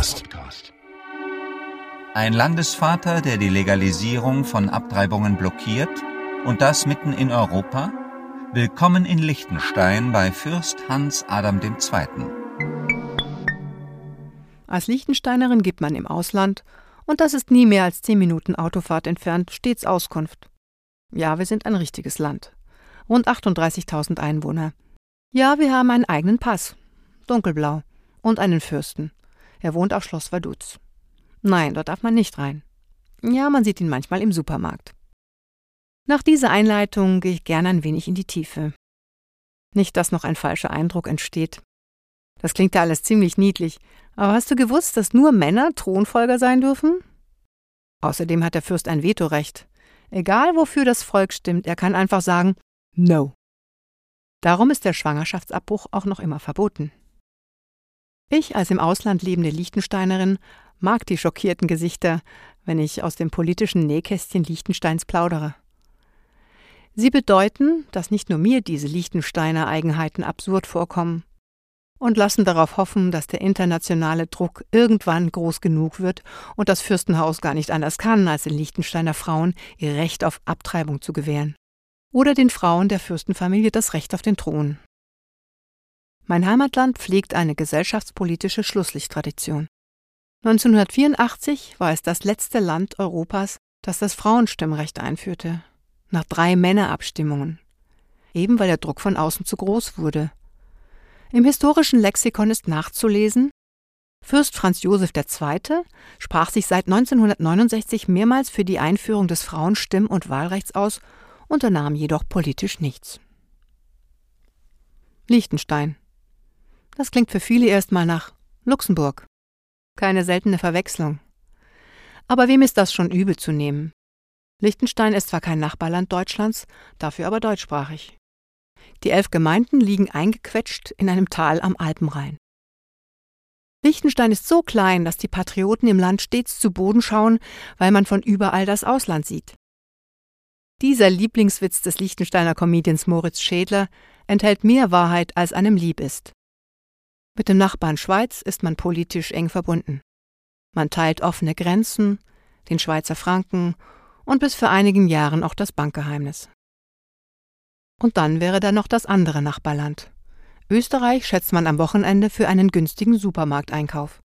Podcast. Ein Landesvater, der die Legalisierung von Abtreibungen blockiert und das mitten in Europa? Willkommen in Liechtenstein bei Fürst Hans Adam II. Als Liechtensteinerin gibt man im Ausland, und das ist nie mehr als zehn Minuten Autofahrt entfernt, stets Auskunft. Ja, wir sind ein richtiges Land. Rund 38.000 Einwohner. Ja, wir haben einen eigenen Pass. Dunkelblau. Und einen Fürsten. Er wohnt auf Schloss Vaduz. Nein, dort darf man nicht rein. Ja, man sieht ihn manchmal im Supermarkt. Nach dieser Einleitung gehe ich gerne ein wenig in die Tiefe. Nicht, dass noch ein falscher Eindruck entsteht. Das klingt ja alles ziemlich niedlich, aber hast du gewusst, dass nur Männer Thronfolger sein dürfen? Außerdem hat der Fürst ein Vetorecht. Egal wofür das Volk stimmt, er kann einfach sagen No. Darum ist der Schwangerschaftsabbruch auch noch immer verboten. Ich als im Ausland lebende Liechtensteinerin mag die schockierten Gesichter, wenn ich aus dem politischen Nähkästchen Liechtensteins plaudere. Sie bedeuten, dass nicht nur mir diese Liechtensteiner Eigenheiten absurd vorkommen und lassen darauf hoffen, dass der internationale Druck irgendwann groß genug wird und das Fürstenhaus gar nicht anders kann, als den Liechtensteiner Frauen ihr Recht auf Abtreibung zu gewähren. Oder den Frauen der Fürstenfamilie das Recht auf den Thron. Mein Heimatland pflegt eine gesellschaftspolitische Schlusslichttradition. 1984 war es das letzte Land Europas, das das Frauenstimmrecht einführte, nach drei Männerabstimmungen, eben weil der Druck von außen zu groß wurde. Im historischen Lexikon ist nachzulesen, Fürst Franz Josef II. sprach sich seit 1969 mehrmals für die Einführung des Frauenstimm- und Wahlrechts aus, unternahm jedoch politisch nichts. Liechtenstein das klingt für viele erstmal nach Luxemburg. Keine seltene Verwechslung. Aber wem ist das schon übel zu nehmen? Liechtenstein ist zwar kein Nachbarland Deutschlands, dafür aber deutschsprachig. Die elf Gemeinden liegen eingequetscht in einem Tal am Alpenrhein. Liechtenstein ist so klein, dass die Patrioten im Land stets zu Boden schauen, weil man von überall das Ausland sieht. Dieser Lieblingswitz des Liechtensteiner Comedians Moritz Schädler enthält mehr Wahrheit, als einem lieb ist. Mit dem Nachbarn Schweiz ist man politisch eng verbunden. Man teilt offene Grenzen, den Schweizer Franken und bis vor einigen Jahren auch das Bankgeheimnis. Und dann wäre da noch das andere Nachbarland. Österreich schätzt man am Wochenende für einen günstigen Supermarkteinkauf.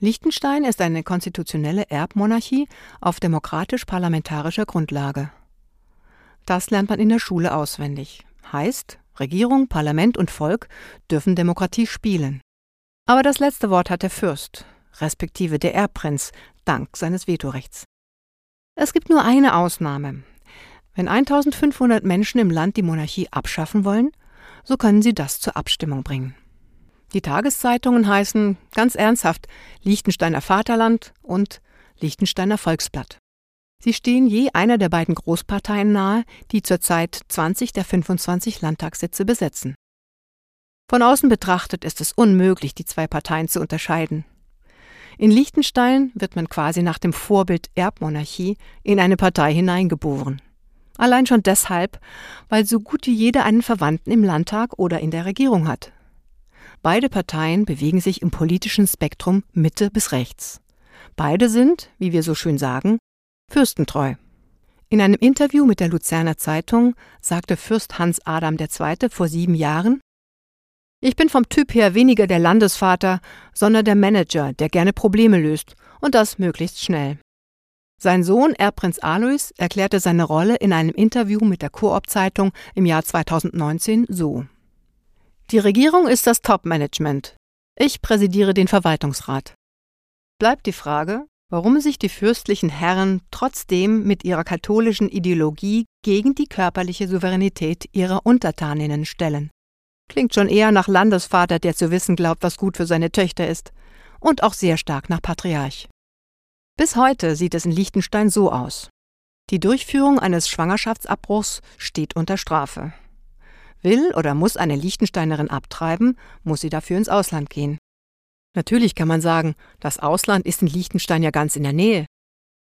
Liechtenstein ist eine konstitutionelle Erbmonarchie auf demokratisch-parlamentarischer Grundlage. Das lernt man in der Schule auswendig. Heißt, Regierung, Parlament und Volk dürfen Demokratie spielen. Aber das letzte Wort hat der Fürst, respektive der Erbprinz, dank seines Vetorechts. Es gibt nur eine Ausnahme. Wenn 1500 Menschen im Land die Monarchie abschaffen wollen, so können sie das zur Abstimmung bringen. Die Tageszeitungen heißen ganz ernsthaft Liechtensteiner Vaterland und Liechtensteiner Volksblatt. Sie stehen je einer der beiden Großparteien nahe, die zurzeit 20 der 25 Landtagssitze besetzen. Von außen betrachtet ist es unmöglich, die zwei Parteien zu unterscheiden. In Liechtenstein wird man quasi nach dem Vorbild Erbmonarchie in eine Partei hineingeboren. Allein schon deshalb, weil so gut wie jeder einen Verwandten im Landtag oder in der Regierung hat. Beide Parteien bewegen sich im politischen Spektrum Mitte bis rechts. Beide sind, wie wir so schön sagen, Fürstentreu. In einem Interview mit der Luzerner Zeitung sagte Fürst Hans Adam II. vor sieben Jahren Ich bin vom Typ her weniger der Landesvater, sondern der Manager, der gerne Probleme löst, und das möglichst schnell. Sein Sohn Erbprinz Alois erklärte seine Rolle in einem Interview mit der Koop-Zeitung im Jahr 2019 so Die Regierung ist das Top-Management. Ich präsidiere den Verwaltungsrat. Bleibt die Frage, warum sich die fürstlichen Herren trotzdem mit ihrer katholischen Ideologie gegen die körperliche Souveränität ihrer Untertaninnen stellen. Klingt schon eher nach Landesvater, der zu wissen glaubt, was gut für seine Töchter ist, und auch sehr stark nach Patriarch. Bis heute sieht es in Liechtenstein so aus. Die Durchführung eines Schwangerschaftsabbruchs steht unter Strafe. Will oder muss eine Liechtensteinerin abtreiben, muss sie dafür ins Ausland gehen. Natürlich kann man sagen, das Ausland ist in Liechtenstein ja ganz in der Nähe.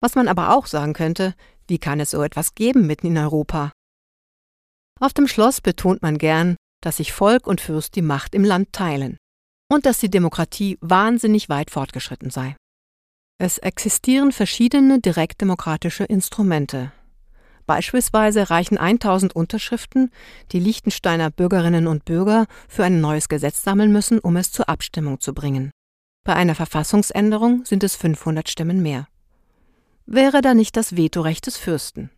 Was man aber auch sagen könnte, wie kann es so etwas geben mitten in Europa? Auf dem Schloss betont man gern, dass sich Volk und Fürst die Macht im Land teilen. und dass die Demokratie wahnsinnig weit fortgeschritten sei. Es existieren verschiedene direktdemokratische Instrumente. Beispielsweise reichen 1000 Unterschriften, die Liechtensteiner Bürgerinnen und Bürger für ein neues Gesetz sammeln müssen, um es zur Abstimmung zu bringen. Bei einer Verfassungsänderung sind es 500 Stimmen mehr. Wäre da nicht das Vetorecht des Fürsten?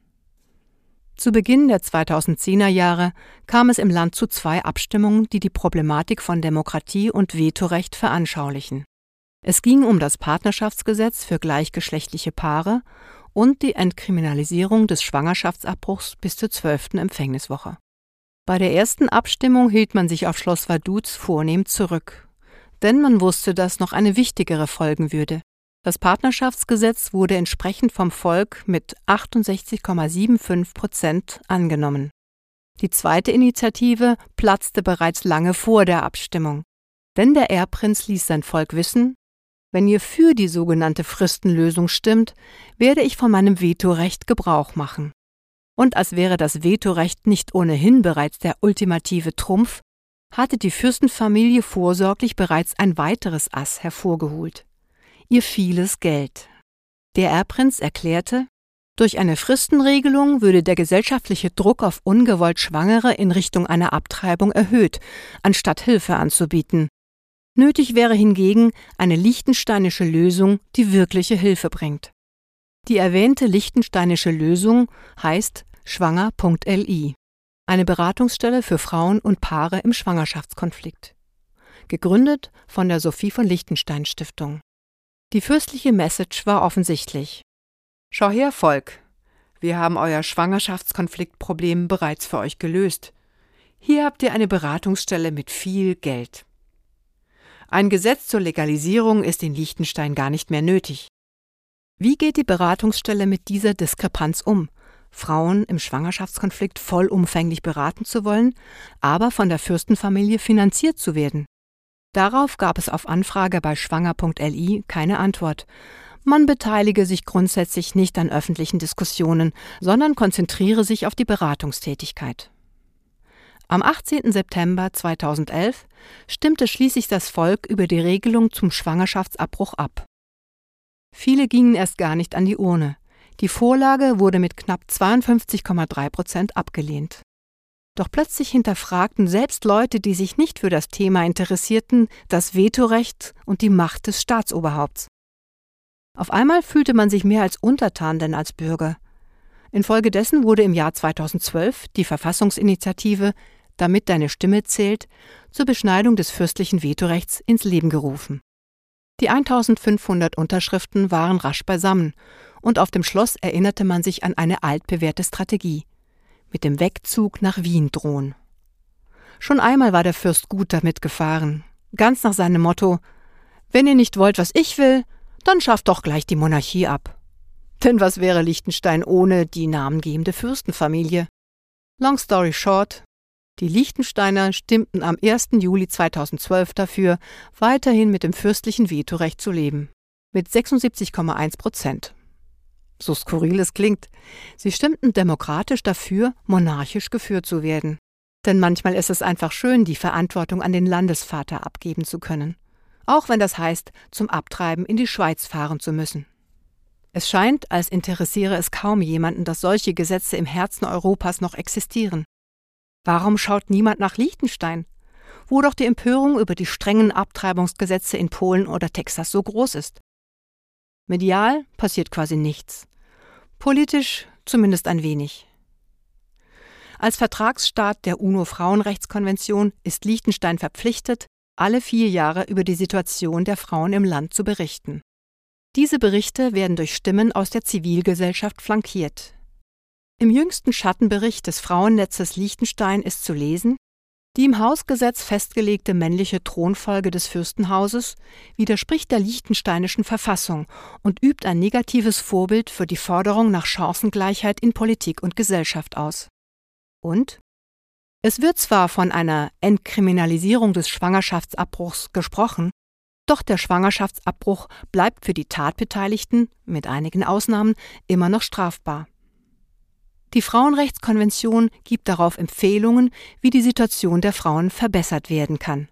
Zu Beginn der 2010er Jahre kam es im Land zu zwei Abstimmungen, die die Problematik von Demokratie und Vetorecht veranschaulichen. Es ging um das Partnerschaftsgesetz für gleichgeschlechtliche Paare und die Entkriminalisierung des Schwangerschaftsabbruchs bis zur zwölften Empfängniswoche. Bei der ersten Abstimmung hielt man sich auf Schloss Vaduz vornehm zurück, denn man wusste, dass noch eine wichtigere folgen würde, das Partnerschaftsgesetz wurde entsprechend vom Volk mit 68,75 Prozent angenommen. Die zweite Initiative platzte bereits lange vor der Abstimmung, denn der Erbprinz ließ sein Volk wissen, wenn ihr für die sogenannte Fristenlösung stimmt, werde ich von meinem Vetorecht Gebrauch machen. Und als wäre das Vetorecht nicht ohnehin bereits der ultimative Trumpf, hatte die Fürstenfamilie vorsorglich bereits ein weiteres Ass hervorgeholt ihr vieles Geld. Der Erbprinz erklärte, durch eine Fristenregelung würde der gesellschaftliche Druck auf ungewollt Schwangere in Richtung einer Abtreibung erhöht, anstatt Hilfe anzubieten. Nötig wäre hingegen eine liechtensteinische Lösung, die wirkliche Hilfe bringt. Die erwähnte liechtensteinische Lösung heißt schwanger.li, eine Beratungsstelle für Frauen und Paare im Schwangerschaftskonflikt. Gegründet von der Sophie von Liechtenstein Stiftung. Die fürstliche Message war offensichtlich. Schau her, Volk. Wir haben euer Schwangerschaftskonfliktproblem bereits für euch gelöst. Hier habt ihr eine Beratungsstelle mit viel Geld. Ein Gesetz zur Legalisierung ist in Liechtenstein gar nicht mehr nötig. Wie geht die Beratungsstelle mit dieser Diskrepanz um? Frauen im Schwangerschaftskonflikt vollumfänglich beraten zu wollen, aber von der Fürstenfamilie finanziert zu werden. Darauf gab es auf Anfrage bei schwanger.li keine Antwort. Man beteilige sich grundsätzlich nicht an öffentlichen Diskussionen, sondern konzentriere sich auf die Beratungstätigkeit. Am 18. September 2011 stimmte schließlich das Volk über die Regelung zum Schwangerschaftsabbruch ab. Viele gingen erst gar nicht an die Urne. Die Vorlage wurde mit knapp 52,3 Prozent abgelehnt. Doch plötzlich hinterfragten selbst Leute, die sich nicht für das Thema interessierten, das Vetorecht und die Macht des Staatsoberhaupts. Auf einmal fühlte man sich mehr als untertan denn als Bürger. Infolgedessen wurde im Jahr 2012 die Verfassungsinitiative Damit deine Stimme zählt zur Beschneidung des fürstlichen Vetorechts ins Leben gerufen. Die 1500 Unterschriften waren rasch beisammen, und auf dem Schloss erinnerte man sich an eine altbewährte Strategie mit dem Wegzug nach Wien drohen. Schon einmal war der Fürst gut damit gefahren, ganz nach seinem Motto Wenn ihr nicht wollt, was ich will, dann schafft doch gleich die Monarchie ab. Denn was wäre Liechtenstein ohne die namengebende Fürstenfamilie? Long story short, die Liechtensteiner stimmten am 1. Juli 2012 dafür, weiterhin mit dem fürstlichen Vetorecht zu leben. Mit 76,1 Prozent so skurril es klingt. Sie stimmten demokratisch dafür, monarchisch geführt zu werden. Denn manchmal ist es einfach schön, die Verantwortung an den Landesvater abgeben zu können. Auch wenn das heißt, zum Abtreiben in die Schweiz fahren zu müssen. Es scheint, als interessiere es kaum jemanden, dass solche Gesetze im Herzen Europas noch existieren. Warum schaut niemand nach Liechtenstein, wo doch die Empörung über die strengen Abtreibungsgesetze in Polen oder Texas so groß ist? Medial passiert quasi nichts. Politisch zumindest ein wenig. Als Vertragsstaat der UNO-Frauenrechtskonvention ist Liechtenstein verpflichtet, alle vier Jahre über die Situation der Frauen im Land zu berichten. Diese Berichte werden durch Stimmen aus der Zivilgesellschaft flankiert. Im jüngsten Schattenbericht des Frauennetzes Liechtenstein ist zu lesen, die im Hausgesetz festgelegte männliche Thronfolge des Fürstenhauses widerspricht der liechtensteinischen Verfassung und übt ein negatives Vorbild für die Forderung nach Chancengleichheit in Politik und Gesellschaft aus. Und es wird zwar von einer Entkriminalisierung des Schwangerschaftsabbruchs gesprochen, doch der Schwangerschaftsabbruch bleibt für die Tatbeteiligten, mit einigen Ausnahmen, immer noch strafbar. Die Frauenrechtskonvention gibt darauf Empfehlungen, wie die Situation der Frauen verbessert werden kann.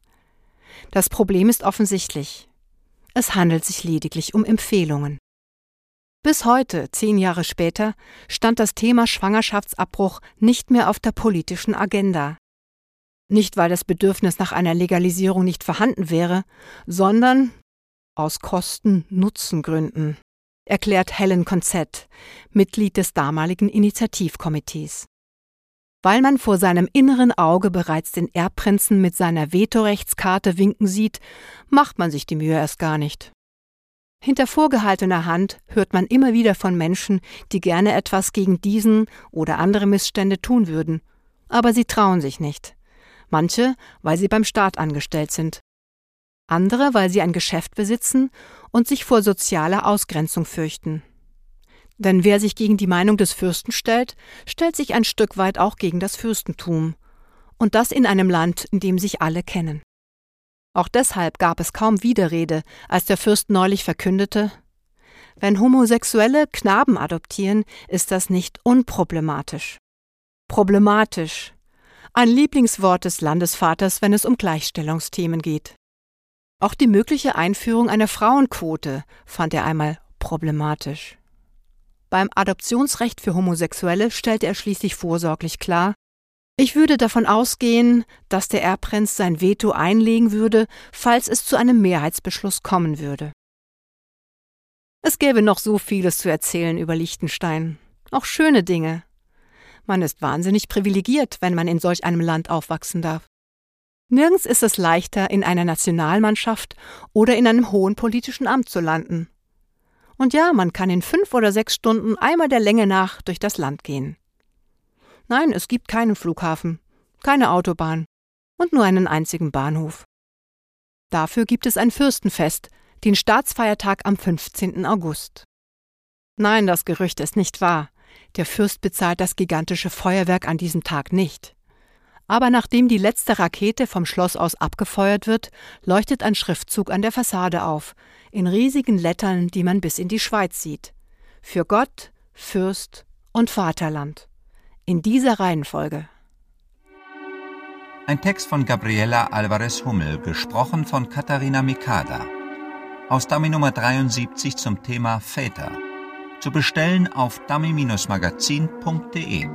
Das Problem ist offensichtlich. Es handelt sich lediglich um Empfehlungen. Bis heute, zehn Jahre später, stand das Thema Schwangerschaftsabbruch nicht mehr auf der politischen Agenda. Nicht, weil das Bedürfnis nach einer Legalisierung nicht vorhanden wäre, sondern aus Kosten-Nutzen-Gründen, erklärt Helen Konzett, Mitglied des damaligen Initiativkomitees. Weil man vor seinem inneren Auge bereits den Erbprinzen mit seiner Vetorechtskarte winken sieht, macht man sich die Mühe erst gar nicht. Hinter vorgehaltener Hand hört man immer wieder von Menschen, die gerne etwas gegen diesen oder andere Missstände tun würden, aber sie trauen sich nicht. Manche, weil sie beim Staat angestellt sind. Andere, weil sie ein Geschäft besitzen und sich vor sozialer Ausgrenzung fürchten. Denn wer sich gegen die Meinung des Fürsten stellt, stellt sich ein Stück weit auch gegen das Fürstentum. Und das in einem Land, in dem sich alle kennen. Auch deshalb gab es kaum Widerrede, als der Fürst neulich verkündete, wenn Homosexuelle Knaben adoptieren, ist das nicht unproblematisch. Problematisch. Ein Lieblingswort des Landesvaters, wenn es um Gleichstellungsthemen geht. Auch die mögliche Einführung einer Frauenquote fand er einmal problematisch. Beim Adoptionsrecht für Homosexuelle stellte er schließlich vorsorglich klar, ich würde davon ausgehen, dass der Erbprinz sein Veto einlegen würde, falls es zu einem Mehrheitsbeschluss kommen würde. Es gäbe noch so vieles zu erzählen über Liechtenstein, auch schöne Dinge. Man ist wahnsinnig privilegiert, wenn man in solch einem Land aufwachsen darf. Nirgends ist es leichter, in einer Nationalmannschaft oder in einem hohen politischen Amt zu landen. Und ja, man kann in fünf oder sechs Stunden einmal der Länge nach durch das Land gehen. Nein, es gibt keinen Flughafen, keine Autobahn und nur einen einzigen Bahnhof. Dafür gibt es ein Fürstenfest, den Staatsfeiertag am 15. August. Nein, das Gerücht ist nicht wahr. Der Fürst bezahlt das gigantische Feuerwerk an diesem Tag nicht. Aber nachdem die letzte Rakete vom Schloss aus abgefeuert wird, leuchtet ein Schriftzug an der Fassade auf, in riesigen Lettern, die man bis in die Schweiz sieht. Für Gott, Fürst und Vaterland. In dieser Reihenfolge. Ein Text von Gabriela Alvarez Hummel, gesprochen von Katharina Mikada. Aus Dummy Nummer 73 zum Thema Väter. Zu bestellen auf dummy-magazin.de.